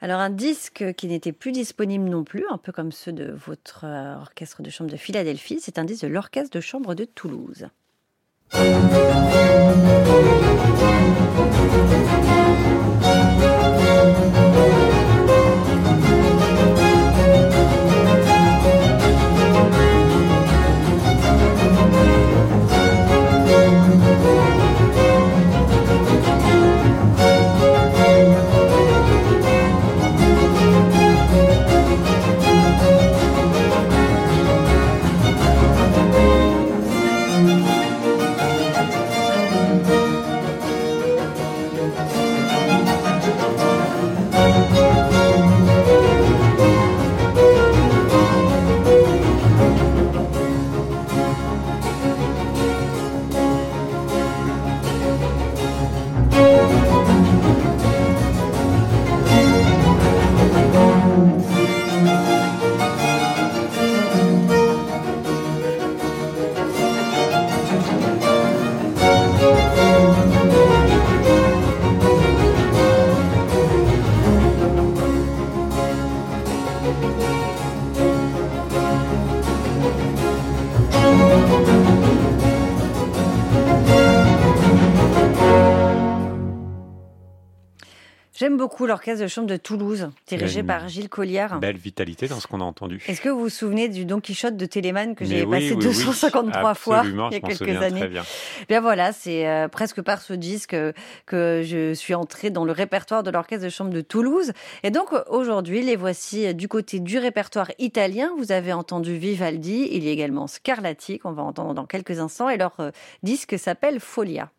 Alors un disque qui n'était plus disponible non plus, un peu comme ceux de votre euh, orchestre de chambre de Philadelphie, c'est un disque de l'orchestre de chambre de Toulouse. J'aime beaucoup l'orchestre de chambre de Toulouse, dirigé par Gilles Colliard. Belle vitalité dans ce qu'on a entendu. Est-ce que vous vous souvenez du Don Quichotte de Téléman que j'ai passé 253 fois il y a quelques années bien. bien voilà, c'est euh, presque par ce disque que je suis entrée dans le répertoire de l'orchestre de chambre de Toulouse. Et donc aujourd'hui, les voici du côté du répertoire italien. Vous avez entendu Vivaldi, il y a également Scarlatti qu'on va entendre dans quelques instants et leur euh, disque s'appelle Folia.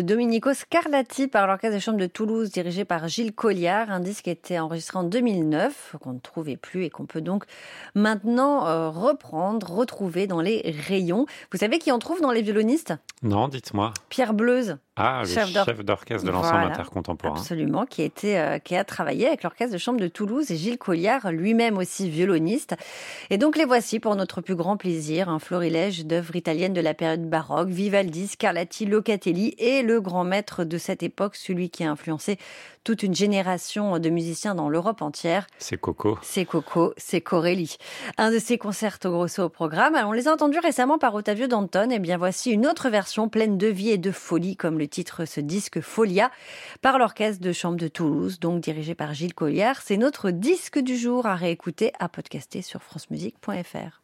De Domenico Scarlatti par l'Orchestre des Chambres de Toulouse dirigé par Gilles Colliard, un disque qui a été enregistré en 2009, qu'on ne trouvait plus et qu'on peut donc maintenant euh, reprendre, retrouver dans les rayons. Vous savez qui en trouve dans les violonistes? Non, dites-moi. Pierre Bleuze. Ah, le chef d'orchestre de l'ensemble intercontemporain. Absolument, qui, était, euh, qui a travaillé avec l'orchestre de chambre de Toulouse et Gilles Colliard, lui-même aussi violoniste. Et donc les voici pour notre plus grand plaisir, un florilège d'œuvres italiennes de la période baroque, Vivaldi, Scarlatti, Locatelli et le grand maître de cette époque, celui qui a influencé toute une génération de musiciens dans l'Europe entière. C'est Coco. C'est Coco, c'est Corelli. Un de ses concerts grosso au programme. on les a entendus récemment par Ottavio Danton. Et eh bien voici une autre version pleine de vie et de folie, comme le titre ce disque Folia, par l'orchestre de chambre de Toulouse, donc dirigé par Gilles Collière. C'est notre disque du jour à réécouter, à podcaster sur francemusique.fr.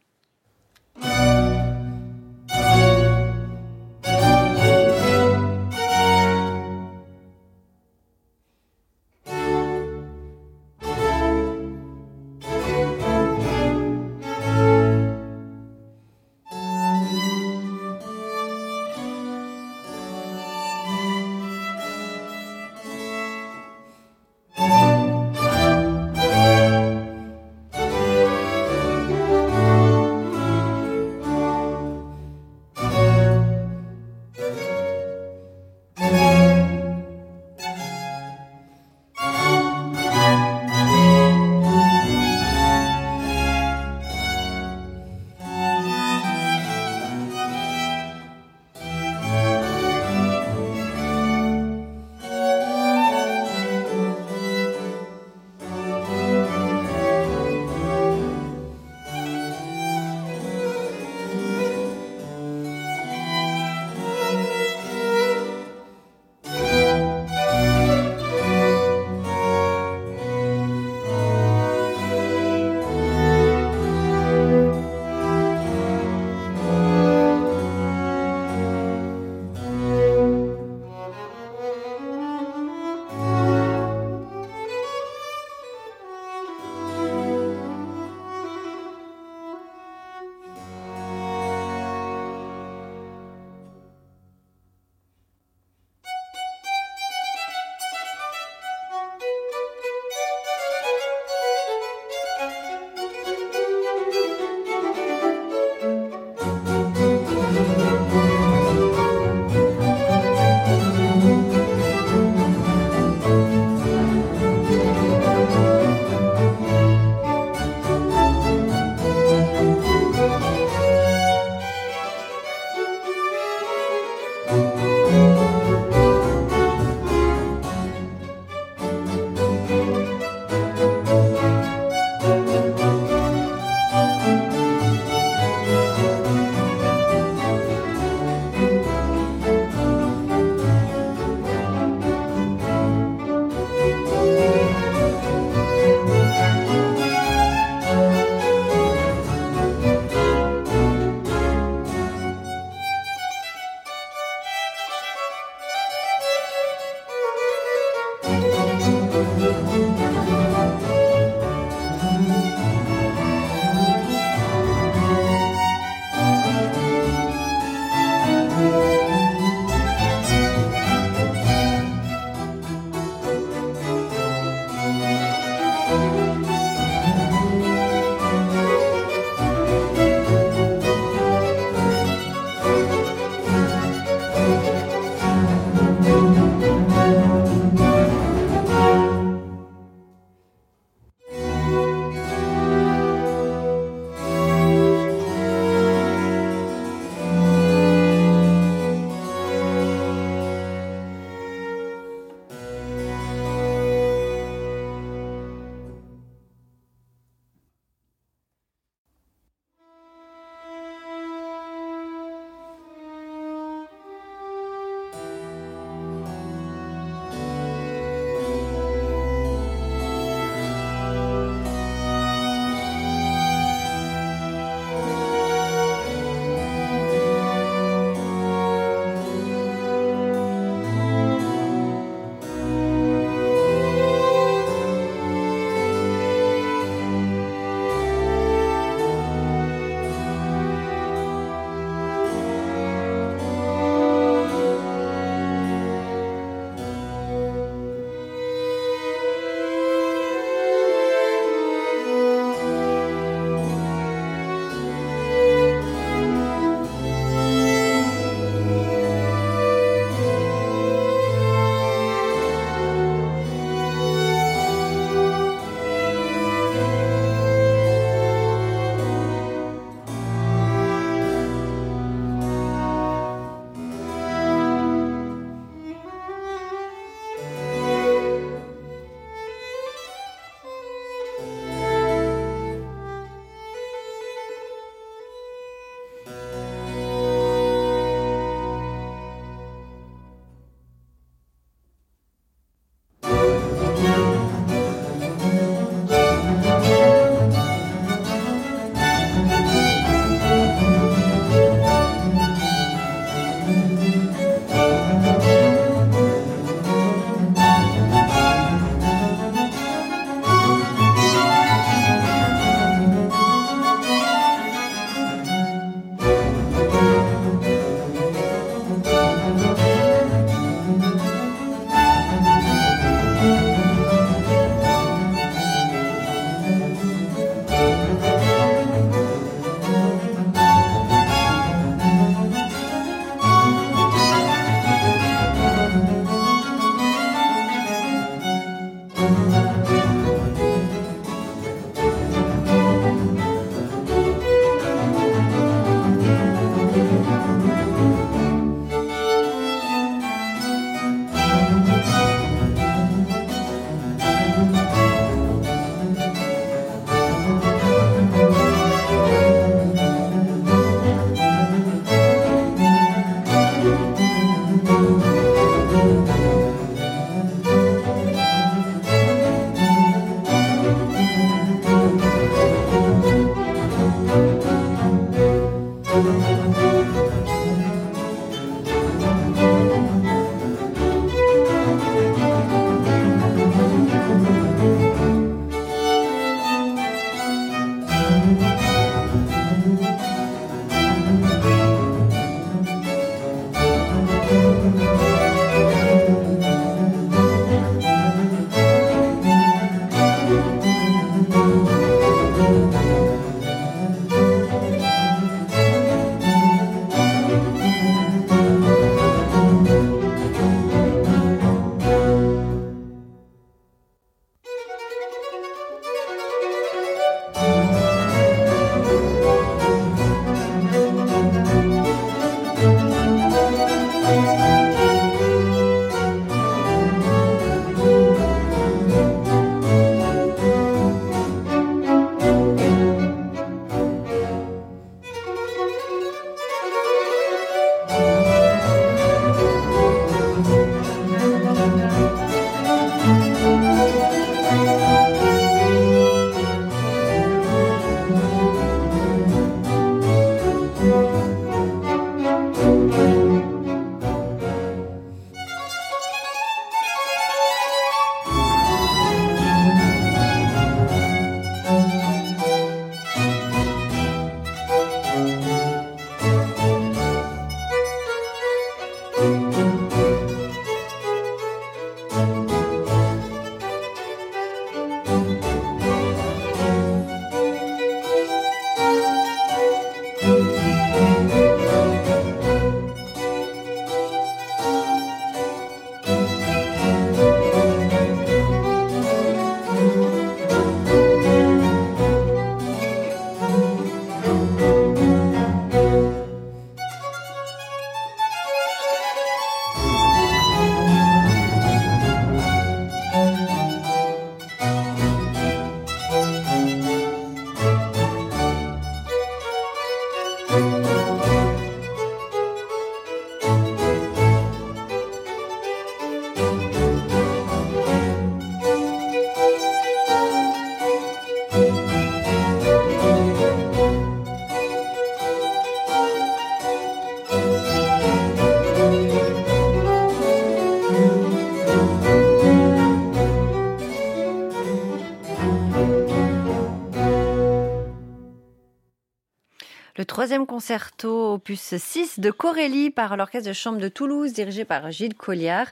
Troisième concerto, opus 6 de Corélie par l'Orchestre de Chambre de Toulouse, dirigé par Gilles Colliard.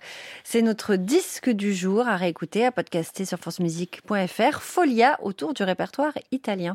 C'est notre disque du jour à réécouter, à podcaster sur francemusique.fr. Folia autour du répertoire italien.